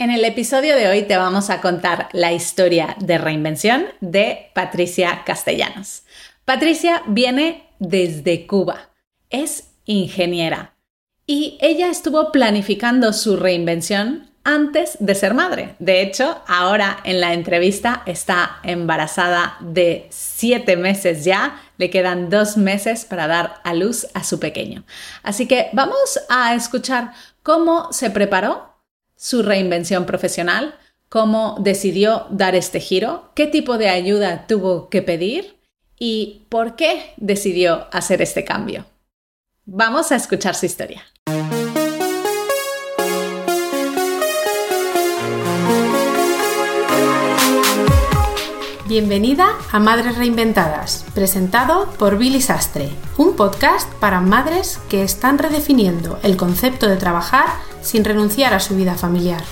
En el episodio de hoy te vamos a contar la historia de reinvención de Patricia Castellanos. Patricia viene desde Cuba, es ingeniera y ella estuvo planificando su reinvención antes de ser madre. De hecho, ahora en la entrevista está embarazada de siete meses ya, le quedan dos meses para dar a luz a su pequeño. Así que vamos a escuchar cómo se preparó su reinvención profesional, cómo decidió dar este giro, qué tipo de ayuda tuvo que pedir y por qué decidió hacer este cambio. Vamos a escuchar su historia. Bienvenida a Madres Reinventadas, presentado por Billy Sastre, un podcast para madres que están redefiniendo el concepto de trabajar sin renunciar a su vida familiar.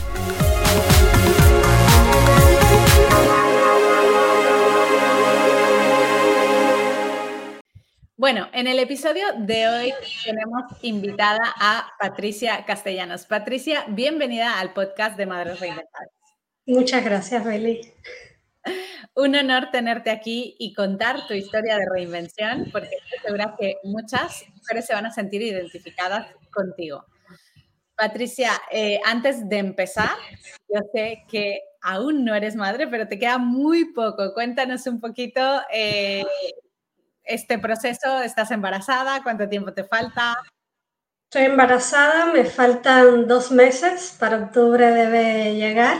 Bueno, en el episodio de hoy tenemos invitada a Patricia Castellanos. Patricia, bienvenida al podcast de Madres Reinventadas. Muchas gracias, Billy. Un honor tenerte aquí y contar tu historia de reinvención, porque estoy segura que muchas mujeres se van a sentir identificadas contigo. Patricia, eh, antes de empezar, yo sé que aún no eres madre, pero te queda muy poco. Cuéntanos un poquito eh, este proceso. ¿Estás embarazada? ¿Cuánto tiempo te falta? Estoy embarazada, me faltan dos meses, para octubre debe llegar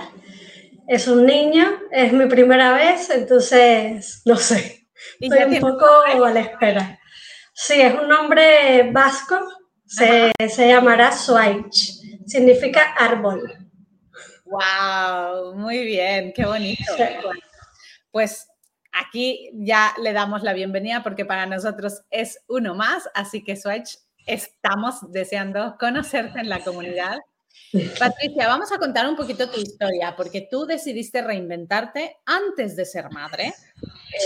es un niño, es mi primera vez, entonces no sé, estoy un poco a la espera. Sí, es un nombre vasco, se, llamará Suaich, significa árbol. ¡Wow! Muy bien, qué bonito. Pues aquí ya le damos la bienvenida porque para nosotros es uno más, así que Swatch, estamos deseando conocerte en la comunidad Patricia, vamos a contar un poquito tu historia, porque tú decidiste reinventarte antes de ser madre,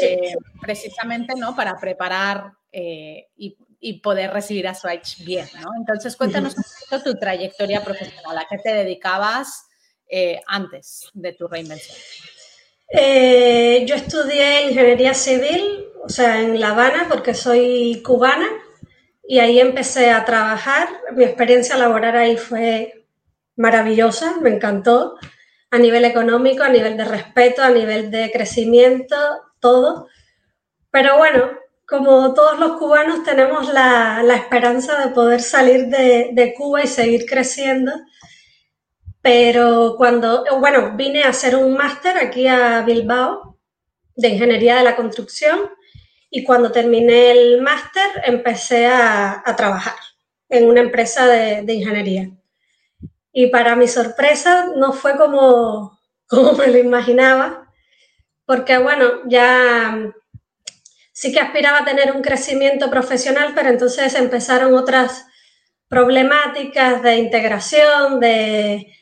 eh, precisamente ¿no? para preparar eh, y, poder recibir a Switch bien. ¿no? Entonces, cuéntanos un poquito tu trayectoria profesional, a qué te dedicabas eh, antes de tu reinvención. yo estudié ingeniería civil, o sea, en La Habana, porque soy cubana, y ahí empecé a trabajar. Mi experiencia laboral ahí fue maravillosa, me encantó, a nivel económico, a nivel de respeto, a nivel de crecimiento, todo. Pero bueno, como todos los cubanos tenemos la, esperanza de poder salir de, de, Cuba y seguir creciendo. Pero cuando, bueno, vine a hacer un máster aquí a Bilbao de Ingeniería de la Construcción y cuando terminé el máster empecé a, a, trabajar en una empresa de, de ingeniería. Y para mi sorpresa no fue como, como me lo imaginaba, porque bueno, ya sí que aspiraba a tener un crecimiento profesional, pero entonces empezaron otras problemáticas de integración, de,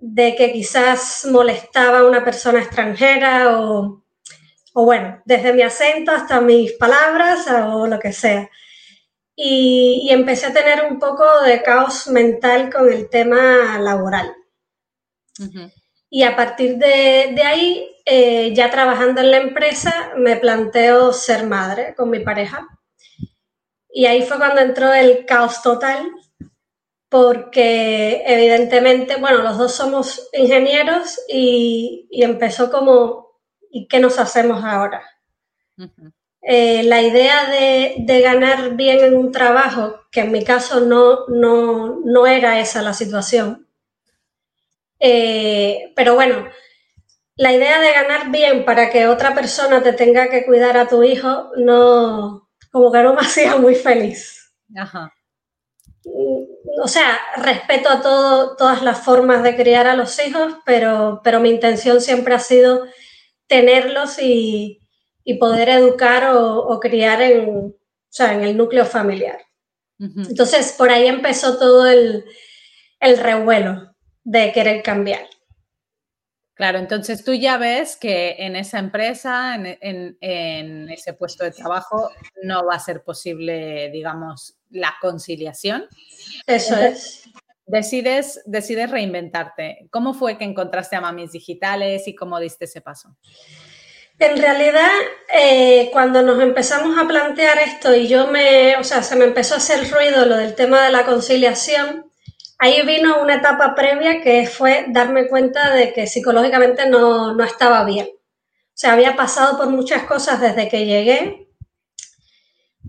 de que quizás molestaba a una persona extranjera o, o bueno, desde mi acento hasta mis palabras o lo que sea y, empecé a tener un poco de caos mental con el tema laboral. Y a partir de, ahí, eh, ya trabajando en la empresa, me planteo ser madre con mi pareja. Y ahí fue cuando entró el caos total, porque evidentemente, bueno, los dos somos ingenieros y, empezó como, ¿y qué nos hacemos ahora? Eh, la idea de, ganar bien en un trabajo, que en mi caso no, no, era esa la situación. Eh, pero bueno, la idea de ganar bien para que otra persona te tenga que cuidar a tu hijo, no, como que no me hacía muy feliz. O sea, respeto a todo, todas las formas de criar a los hijos, pero, pero mi intención siempre ha sido tenerlos y, y poder educar o, criar en, en el núcleo familiar. Entonces, por ahí empezó todo el, revuelo de querer cambiar. Claro, entonces tú ya ves que en esa empresa, en, ese puesto de trabajo, no va a ser posible, digamos, la conciliación. Eso es. decides, decides reinventarte. ¿Cómo fue que encontraste a Mamis Digitales y cómo diste ese paso? En realidad, eh, cuando nos empezamos a plantear esto y yo me, o sea, se me empezó a hacer ruido lo del tema de la conciliación, ahí vino una etapa previa que fue darme cuenta de que psicológicamente no, no estaba bien. O sea, había pasado por muchas cosas desde que llegué,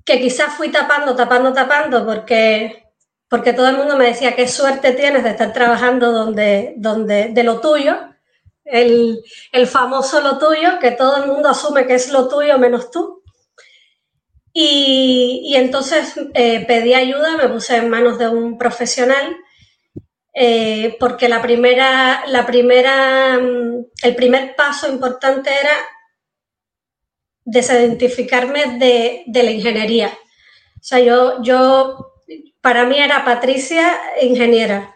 que quizás fui tapando, tapando, tapando, porque, porque todo el mundo me decía qué suerte tienes de estar trabajando donde, donde, de lo tuyo, el, famoso lo tuyo, que todo el mundo asume que es lo tuyo menos tú. Y, entonces eh, pedí ayuda, me puse en manos de un profesional, eh, porque la primera, la primera, mm, el primer paso importante era desidentificarme de, de la ingeniería. O sea, yo, yo, para mí era Patricia ingeniera.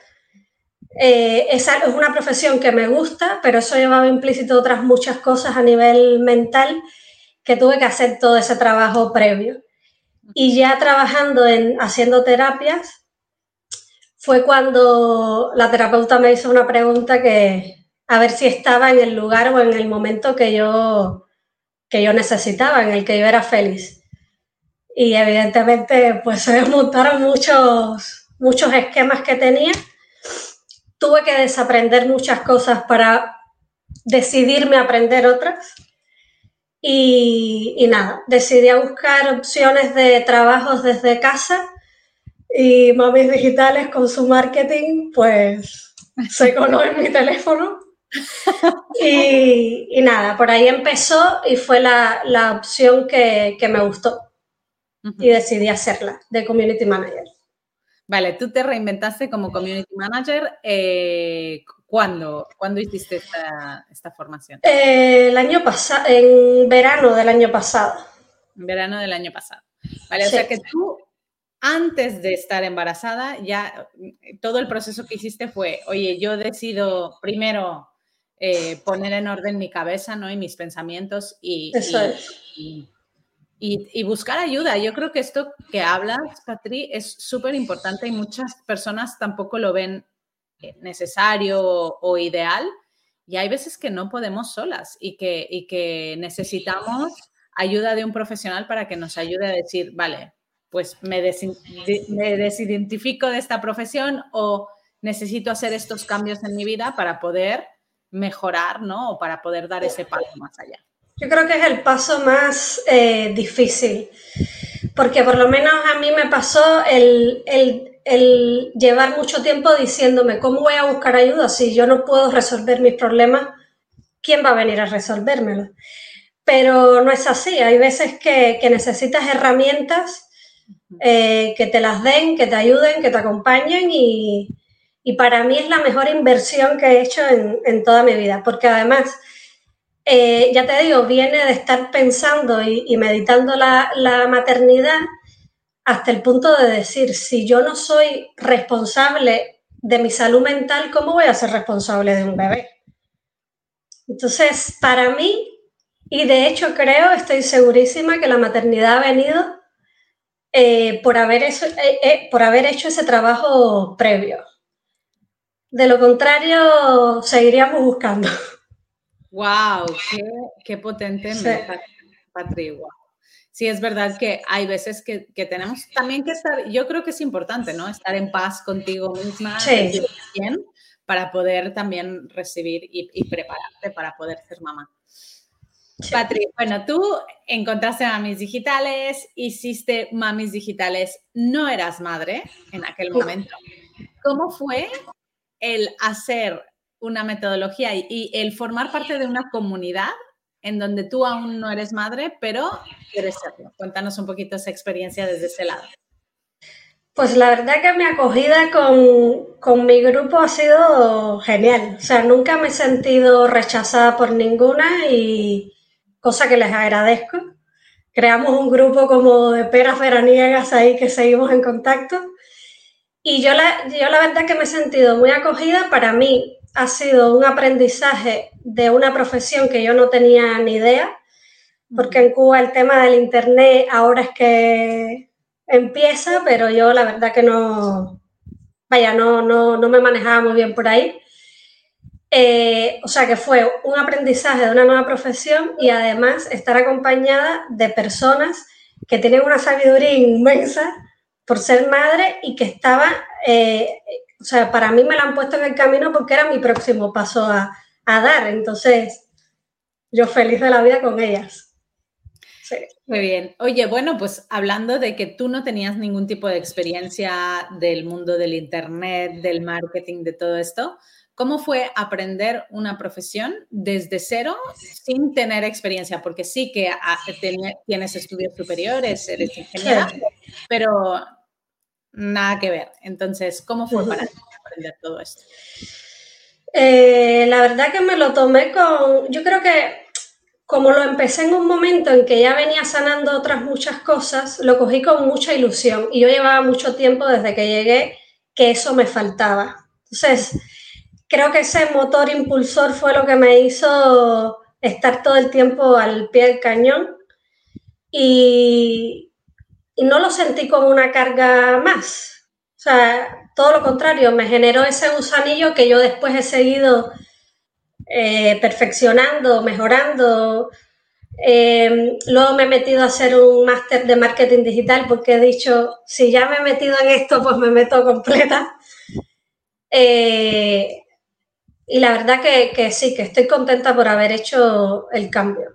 Eh, es, es, una profesión que me gusta, pero eso llevaba implícito otras muchas cosas a nivel mental que tuve que hacer todo ese trabajo previo. Y ya trabajando en haciendo terapias, fue cuando la terapeuta me hizo una pregunta que a ver si estaba en el lugar o en el momento que yo, que yo necesitaba, en el que yo era feliz. Y evidentemente pues se desmontaron muchos, muchos esquemas que tenía tuve que desaprender muchas cosas para decidirme a aprender otras. Y, nada, decidí a buscar opciones de trabajos desde casa y Mamis Digitales con su marketing, pues se coló en mi teléfono. Y, nada, por ahí empezó y fue la, opción que, me gustó. Y decidí hacerla de Community Manager. Vale, tú te reinventaste como community manager. Eh, ¿Cuándo? ¿Cuándo hiciste esta, formación? Eh, el año pasado, en verano del año pasado. En verano del año pasado. Vale, o sea que tú, antes de estar embarazada, ya todo el proceso que hiciste fue, oye, yo decido primero eh, poner en orden mi cabeza, ¿no? Y mis pensamientos y, Eso es. y y, buscar ayuda. Yo creo que esto que hablas, Patri, es súper importante y muchas personas tampoco lo ven eh, necesario o, ideal. Y hay veces que no podemos solas y que, y que necesitamos ayuda de un profesional para que nos ayude a decir, vale, pues me, desidentifico de esta profesión o necesito hacer estos cambios en mi vida para poder mejorar, ¿no? O para poder dar ese paso más allá. Yo creo que es el paso más eh, difícil, porque por lo menos a mí me pasó el, llevar mucho tiempo diciéndome, ¿cómo voy a buscar ayuda si yo no puedo resolver mis problemas? ¿Quién va a venir a resolvérmelo? Pero no es así, hay veces que, necesitas herramientas eh, que te las den, que te ayuden, que te acompañen y, para mí es la mejor inversión que he hecho en, en toda mi vida, porque además eh, ya te digo, viene de estar pensando y, meditando la, maternidad hasta el punto de decir, si yo no soy responsable de mi salud mental, ¿cómo voy a ser responsable de un bebé? Entonces, para mí, y de hecho creo, estoy segurísima que la maternidad ha venido eh, por, haber eh, por haber hecho ese trabajo previo. De lo contrario, seguiríamos buscando. ¡Wow! ¡Qué, potente sí. Patri! Sí, es verdad que hay veces que, tenemos también que estar, yo creo que es importante, ¿no? Estar en paz contigo misma, sí. bien, para poder también recibir y, prepararte para poder ser mamá. Patri, bueno, tú encontraste mamis digitales, hiciste mamis digitales, no eras madre en aquel momento. ¿Cómo fue el hacer una metodología y, el formar parte de una comunidad en donde tú aún no eres madre, pero quieres serlo. Cuéntanos un poquito esa experiencia desde ese lado. Pues la verdad que mi acogida con, con, mi grupo ha sido genial. O sea, nunca me he sentido rechazada por ninguna y cosa que les agradezco. Creamos un grupo como de peras veraniegas ahí que seguimos en contacto. Y yo la, yo la verdad que me he sentido muy acogida. Para mí, ha sido un aprendizaje de una profesión que yo no tenía ni idea, porque en Cuba el tema del Internet ahora es que empieza, pero yo la verdad que no, vaya, no, no, no me manejaba muy bien por ahí. Eh, o sea que fue un aprendizaje de una nueva profesión y además estar acompañada de personas que tienen una sabiduría inmensa por ser madre y que estaba, eh, o sea, para mí me la han puesto en el camino porque era mi próximo paso a, a dar. Entonces, yo feliz de la vida con ellas. Sí. Muy bien. Oye, bueno, pues hablando de que tú no tenías ningún tipo de experiencia del mundo del Internet, del marketing, de todo esto, ¿Cómo fue aprender una profesión desde cero sin tener experiencia? Porque sí que ah, tienes estudios superiores, eres ingeniera, pero nada que ver. Entonces, ¿cómo fue para aprender todo esto? Eh, la verdad que me lo tomé con, yo creo que como lo empecé en un momento en que ya venía sanando otras muchas cosas, lo cogí con mucha ilusión y yo llevaba mucho tiempo desde que llegué que eso me faltaba. Entonces, creo que ese motor impulsor fue lo que me hizo estar todo el tiempo al pie del cañón y, no lo sentí como una carga más. O sea, todo lo contrario, me generó ese gusanillo que yo después he seguido eh, perfeccionando, mejorando. Eh, luego me he metido a hacer un máster de marketing digital porque he dicho, si ya me he metido en esto, pues me meto completa. Eh, y la verdad que, sí, que estoy contenta por haber hecho el cambio.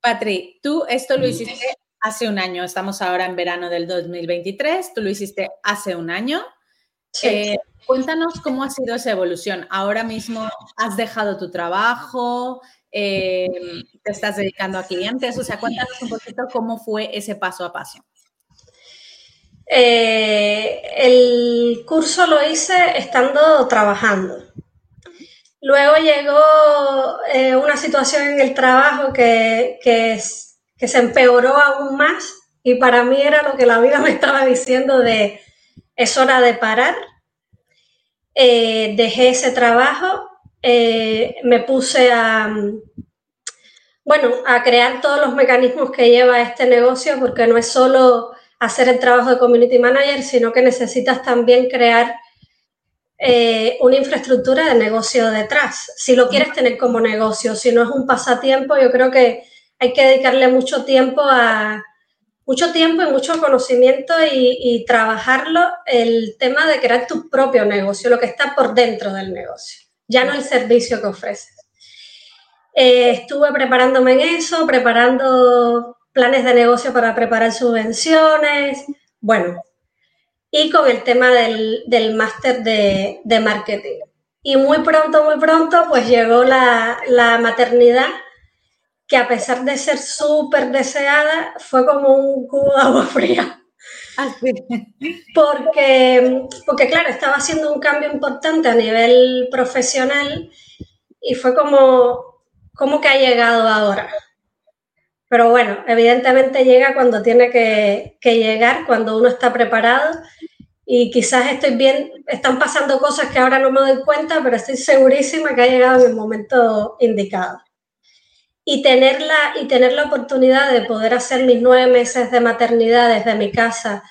Patri, tú esto lo hiciste hace un año, estamos ahora en verano del 2023, tú lo hiciste hace un año. Eh, cuéntanos cómo ha sido esa evolución. Ahora mismo has dejado tu trabajo, eh, te estás dedicando a clientes, o sea, cuéntanos un poquito cómo fue ese paso a paso. Eh, el curso lo hice estando trabajando. Luego llegó eh, una situación en el trabajo que, que, se empeoró aún más y para mí era lo que la vida me estaba diciendo de es hora de parar. Eh, dejé ese trabajo, me puse a, bueno, a crear todos los mecanismos que lleva este negocio porque no es solo hacer el trabajo de community manager, sino que necesitas también crear eh, una infraestructura de negocio detrás. Si lo quieres tener como negocio, si no es un pasatiempo, yo creo que hay que dedicarle mucho tiempo a mucho tiempo y mucho conocimiento y, trabajarlo el tema de crear tu propio negocio, lo que está por dentro del negocio, ya no el servicio que ofreces. Eh, estuve preparándome en eso, preparando planes de negocio para preparar subvenciones, bueno, y con el tema del, máster de, marketing. Y muy pronto, muy pronto, pues llegó la, maternidad, que a pesar de ser súper deseada, fue como un cubo de agua fría. Ah, porque, porque, claro, estaba haciendo un cambio importante a nivel profesional y fue como, como que ha llegado ahora. Pero bueno, evidentemente llega cuando tiene que, llegar, cuando uno está preparado y quizás estoy bien, están pasando cosas que ahora no me doy cuenta, pero estoy segurísima que ha llegado en el momento indicado. Y tener la, y tener la oportunidad de poder hacer mis nueve meses de maternidad desde mi casa,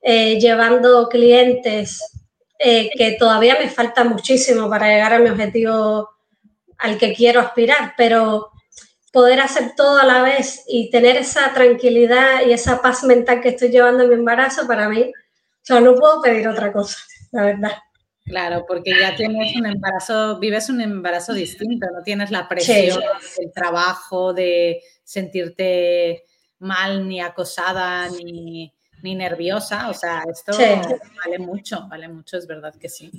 eh, llevando clientes, eh, que todavía me falta muchísimo para llegar a mi objetivo al que quiero aspirar, pero poder hacer todo a la vez y tener esa tranquilidad y esa paz mental que estoy llevando en mi embarazo, para mí, o sea, no puedo pedir otra cosa, la verdad. Claro, porque ya tienes un embarazo, vives un embarazo distinto, no tienes la presión del trabajo, de sentirte mal, ni acosada, ni, ni nerviosa. O sea, esto vale mucho, vale mucho, es verdad que sí.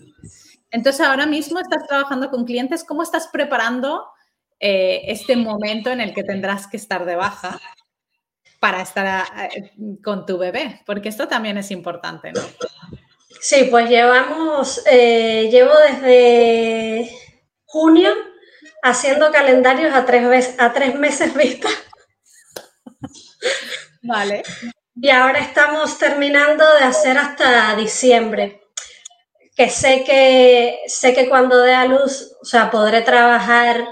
Entonces, ahora mismo estás trabajando con clientes, ¿cómo estás preparando eh, este momento en el que tendrás que estar de baja para estar eh, con tu bebé, porque esto también es importante, ¿no? Sí, pues llevamos, eh, llevo desde junio haciendo calendarios a tres, a tres meses vista. Vale. Y ahora estamos terminando de hacer hasta diciembre. Que sé que sé que cuando dé a luz, o sea, podré trabajar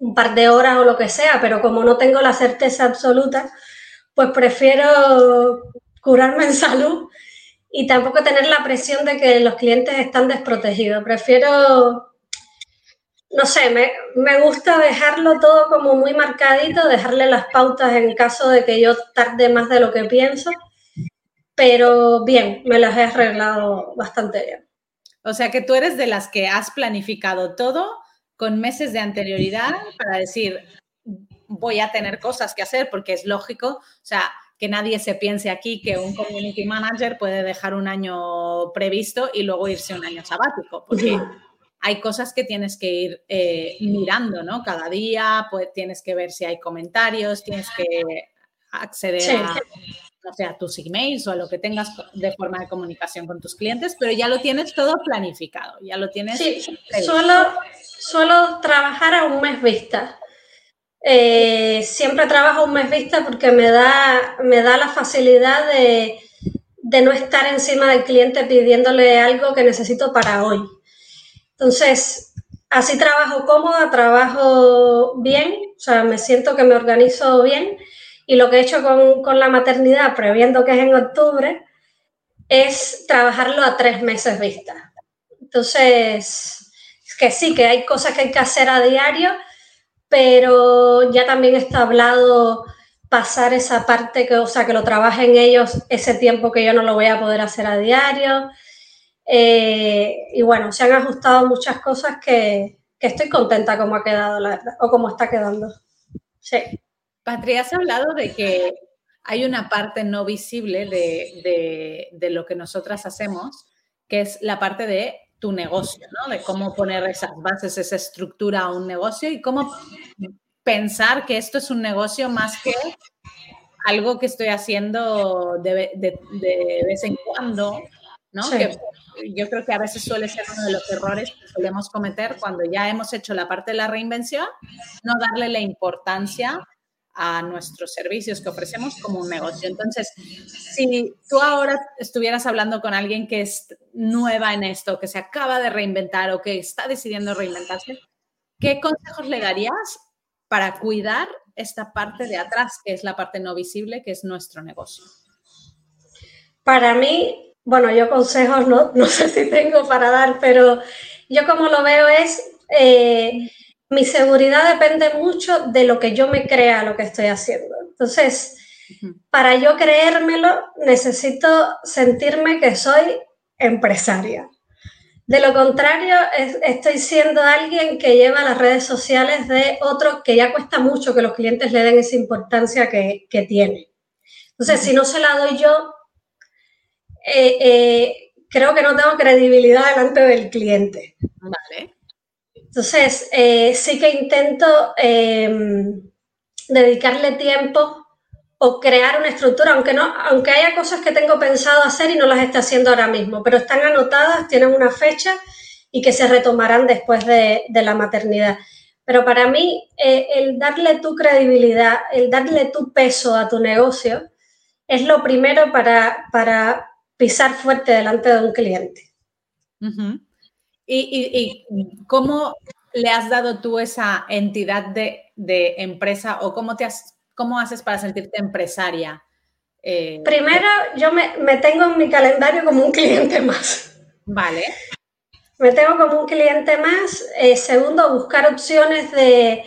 un par de horas o lo que sea, pero como no tengo la certeza absoluta, pues prefiero curarme en salud y tampoco tener la presión de que los clientes están desprotegidos. Prefiero, no sé, me, me gusta dejarlo todo como muy marcadito, dejarle las pautas en caso de que yo tarde más de lo que pienso, pero bien, me las he arreglado bastante bien. O sea que tú eres de las que has planificado todo con meses de anterioridad para decir, voy a tener cosas que hacer porque es lógico, o sea, que nadie se piense aquí que un community manager puede dejar un año previsto y luego irse un año sabático, porque hay cosas que tienes que ir eh, mirando, ¿no? Cada día, pues tienes que ver si hay comentarios, tienes que acceder a, a tus emails o a lo que tengas de forma de comunicación con tus clientes, pero ya lo tienes todo planificado, ya lo tienes. Sí, solo, solo trabajar a un mes vista. Eh, siempre trabajo un mes vista porque me da, me da la facilidad de, no estar encima del cliente pidiéndole algo que necesito para hoy. Entonces, así trabajo cómoda, trabajo bien, o sea, me siento que me organizo bien y lo que he hecho con, con la maternidad, previendo que es en octubre, es trabajarlo a tres meses vista. Entonces, que sí, que hay cosas que hay que hacer a diario, pero ya también está hablado pasar esa parte, que, o sea, que lo trabajen ellos ese tiempo que yo no lo voy a poder hacer a diario. Eh, y bueno, se han ajustado muchas cosas que, estoy contenta como ha quedado, la verdad, o como está quedando. Sí. Patria, has hablado de que hay una parte no visible de, de lo que nosotras hacemos, que es la parte de tu negocio, ¿no? De cómo poner esas bases, esa estructura a un negocio y cómo pensar que esto es un negocio más que algo que estoy haciendo de, vez en cuando, ¿no? Que yo creo que a veces suele ser uno de los errores que solemos cometer cuando ya hemos hecho la parte de la reinvención, no darle la importancia a nuestros servicios que ofrecemos como un negocio. Entonces, si tú ahora estuvieras hablando con alguien que es nueva en esto, que se acaba de reinventar o que está decidiendo reinventarse, ¿qué consejos le darías para cuidar esta parte de atrás, que es la parte no visible, que es nuestro negocio? Para mí, bueno, yo consejos no, sé si tengo para dar, pero yo como lo veo es... Eh, mi seguridad depende mucho de lo que yo me crea lo que estoy haciendo. Entonces, para yo creérmelo, necesito sentirme que soy empresaria. De lo contrario, estoy siendo alguien que lleva las redes sociales de otros que ya cuesta mucho que los clientes le den esa importancia que, tiene. Entonces, si no se la doy yo, eh, eh, creo que no tengo credibilidad delante del cliente. Vale. Entonces, eh, sí que intento em, dedicarle tiempo o crear una estructura, aunque, no, aunque haya cosas que tengo pensado hacer y no las esté haciendo ahora mismo, pero están anotadas, tienen una fecha y que se retomarán después de, la maternidad. Pero para mí, eh, el darle tu credibilidad, el darle tu peso a tu negocio, es lo primero para, para pisar fuerte delante de un cliente. ¿Y, cómo le has dado tú esa entidad de, empresa o cómo, te cómo haces para sentirte empresaria? Eh, Primero, yo me, tengo en mi calendario como un cliente más. Vale. Me tengo como un cliente más. Eh, segundo, buscar opciones de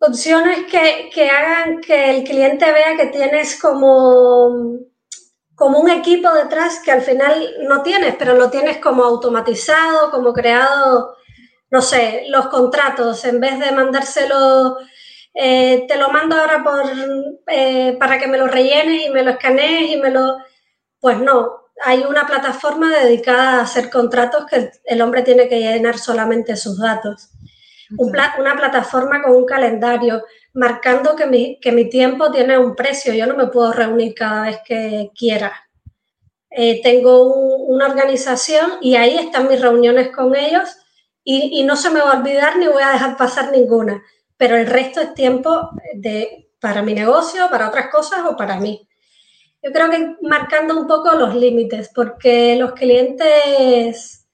opciones que, que hagan que el cliente vea que tienes como como un equipo detrás que al final no tienes, pero lo tienes como automatizado, como creado, no sé, los contratos, en vez de mandárselo, eh, te lo mando ahora por, eh, para que me lo rellenes y me lo escanees y me lo... Pues no, hay una plataforma dedicada a hacer contratos que el hombre tiene que llenar solamente sus datos. Una plataforma con un calendario, marcando que mi, que mi tiempo tiene un precio, yo no me puedo reunir cada vez que quiera. Eh, tengo una organización y ahí están mis reuniones con ellos y, no se me va a olvidar ni voy a dejar pasar ninguna, pero el resto es tiempo de, para mi negocio, para otras cosas o para mí. Yo creo que marcando un poco los límites, porque los clientes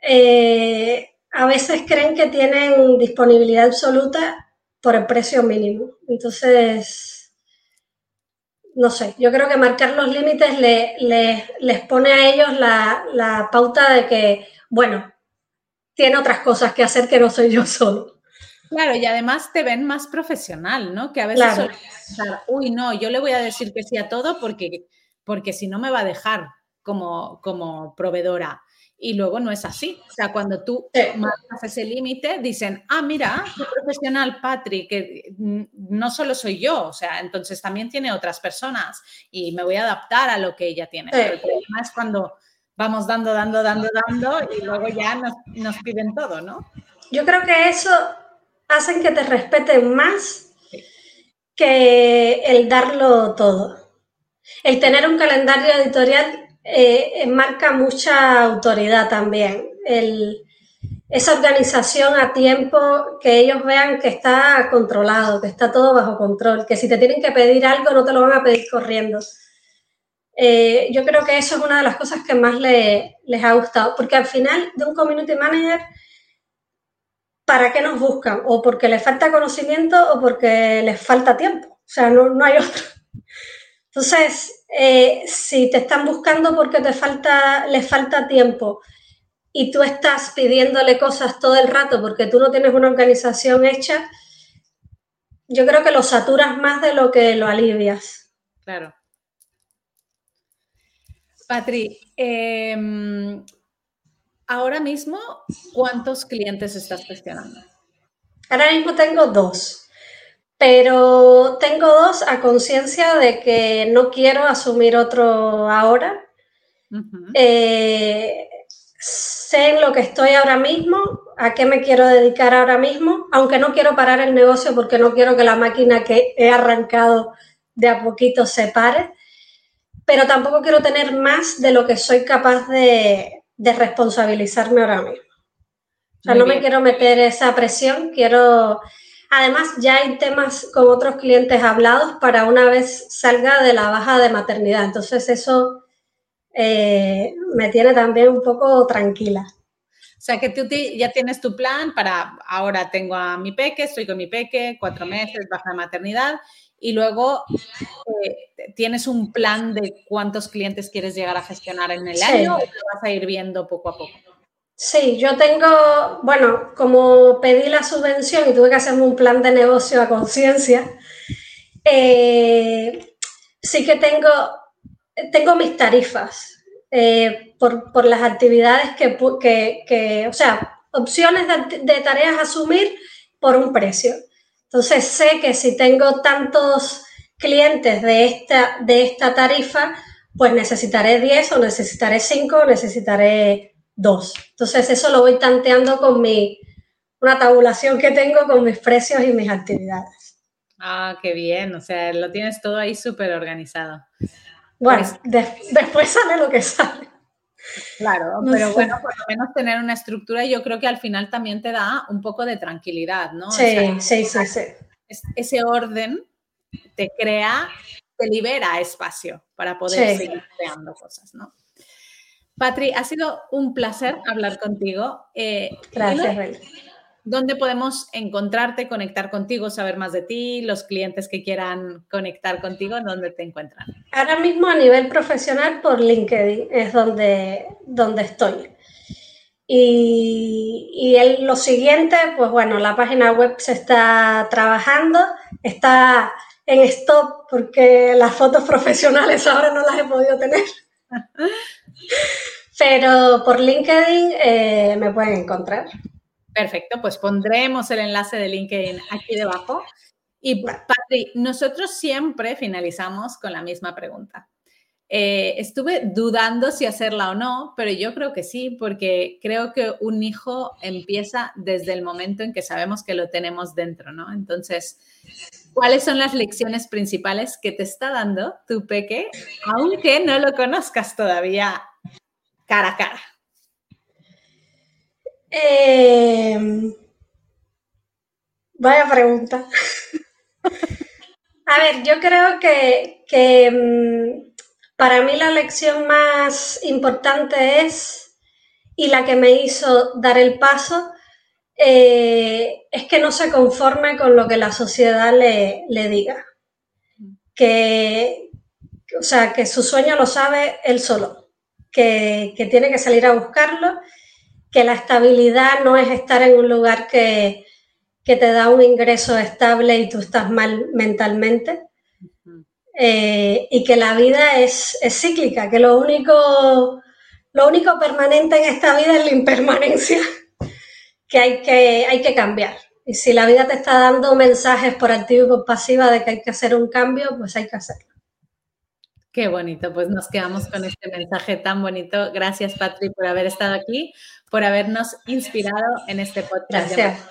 eh, a veces creen que tienen disponibilidad absoluta por el precio mínimo. Entonces, no sé, yo creo que marcar los límites les pone a ellos la, pauta de que, bueno, tiene otras cosas que hacer que no soy yo solo. Claro, y además te ven más profesional, ¿no? Que a veces, uy, no, yo le voy a decir que sí a todo porque, porque si no me va a dejar como, como proveedora y luego no es así. O sea, cuando tú marcas ese límite, dicen, ah, mira, qué profesional Patrick, que no solo soy yo, o sea, entonces también tiene otras personas y me voy a adaptar a lo que ella tiene. el problema es cuando vamos dando, dando, dando, dando y luego ya nos, nos piden todo, ¿no? Yo creo que eso hace que te respeten más que el darlo todo. El tener un calendario editorial eh, marca mucha autoridad también. esa organización a tiempo, que ellos vean que está controlado, que está todo bajo control, que si te tienen que pedir algo no te lo van a pedir corriendo. Eh, yo creo que eso es una de las cosas que más les ha gustado, porque al final de un community manager, ¿para qué nos buscan? O porque les falta conocimiento o porque les falta tiempo. O sea, no, no hay otro. Entonces, eh, si te están buscando porque te falta, les falta tiempo y tú estás pidiéndole cosas todo el rato porque tú no tienes una organización hecha, yo creo que lo saturas más de lo que lo alivias. Claro. Patri, em, ahora mismo, ¿cuántos clientes estás gestionando? Ahora mismo tengo dos pero tengo dos a conciencia de que no quiero asumir otro ahora. Eh, sé en lo que estoy ahora mismo, a qué me quiero dedicar ahora mismo, aunque no quiero parar el negocio porque no quiero que la máquina que he arrancado de a poquito se pare, pero tampoco quiero tener más de lo que soy capaz de, responsabilizarme ahora mismo. O sea, no me quiero meter esa presión, quiero Además, ya hay temas con otros clientes hablados para una vez salga de la baja de maternidad. Entonces, eso eh, me tiene también un poco tranquila. O sea, que tú ya tienes tu plan para, ahora tengo a mi peque, estoy con mi peque, cuatro meses, baja de maternidad, y luego eh, tienes un plan de cuántos clientes quieres llegar a gestionar en el año o te vas a ir viendo poco a poco. Sí, yo tengo, bueno, como pedí la subvención y tuve que hacerme un plan de negocio a conciencia, eh, sí que tengo, tengo mis tarifas eh, por, las actividades que, que, o sea, opciones de, tareas a asumir por un precio. Entonces sé que si tengo tantos clientes de esta, de esta tarifa, pues necesitaré 10 o necesitaré 5 o necesitaré dos. Entonces eso lo voy tanteando con mi, una tabulación que tengo con mis precios y mis actividades. Ah, qué bien, o sea, lo tienes todo ahí súper organizado. Bueno, pues después sale lo que sale. Claro, pero bueno, por lo menos tener una estructura yo creo que al final también te da un poco de tranquilidad, ¿no? Sí, sí, sí, sí. Ese orden te crea, te libera espacio para poder seguir creando cosas, ¿no? Patri, ha sido un placer hablar contigo. Eh, Gracias, ¿Dónde podemos encontrarte, conectar contigo, saber más de ti, los clientes que quieran conectar contigo, dónde te encuentran? Ahora mismo a nivel profesional por LinkedIn es donde, donde estoy. Y, y lo siguiente, pues bueno, la página web se está trabajando, está en stop porque las fotos profesionales ahora no las he podido tener. Pero por LinkedIn eh, me pueden encontrar. Perfecto, pues pondremos el enlace de LinkedIn aquí debajo. Y Patri, nosotros siempre finalizamos con la misma pregunta. Eh, estuve dudando si hacerla o no, pero yo creo que sí, porque creo que un hijo empieza desde el momento en que sabemos que lo tenemos dentro, ¿no? Entonces, ¿cuáles son las lecciones principales que te está dando tu peque, aunque no lo conozcas todavía cara a cara? Em, vaya pregunta. a ver, yo creo que, em, para mí la lección más importante es, y la que me hizo dar el paso, eh, es que no se conforme con lo que la sociedad le, le diga. Que, o sea, que su sueño lo sabe él solo, que, que tiene que salir a buscarlo, que la estabilidad no es estar en un lugar que, que te da un ingreso estable y tú estás mal mentalmente. Eh, y que la vida es, es, cíclica, que lo único, lo único permanente en esta vida es la impermanencia, que hay que, hay que cambiar. Y si la vida te está dando mensajes por activa y por pasiva de que hay que hacer un cambio, pues hay que hacerlo. Qué bonito, pues nos quedamos con este mensaje tan bonito. Gracias, Patri, por haber estado aquí, por habernos inspirado en este podcast. Gracias.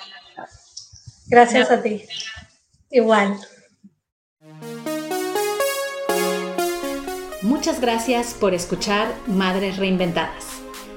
Gracias a ti. Igual. Muchas gracias por escuchar Madres Reinventadas.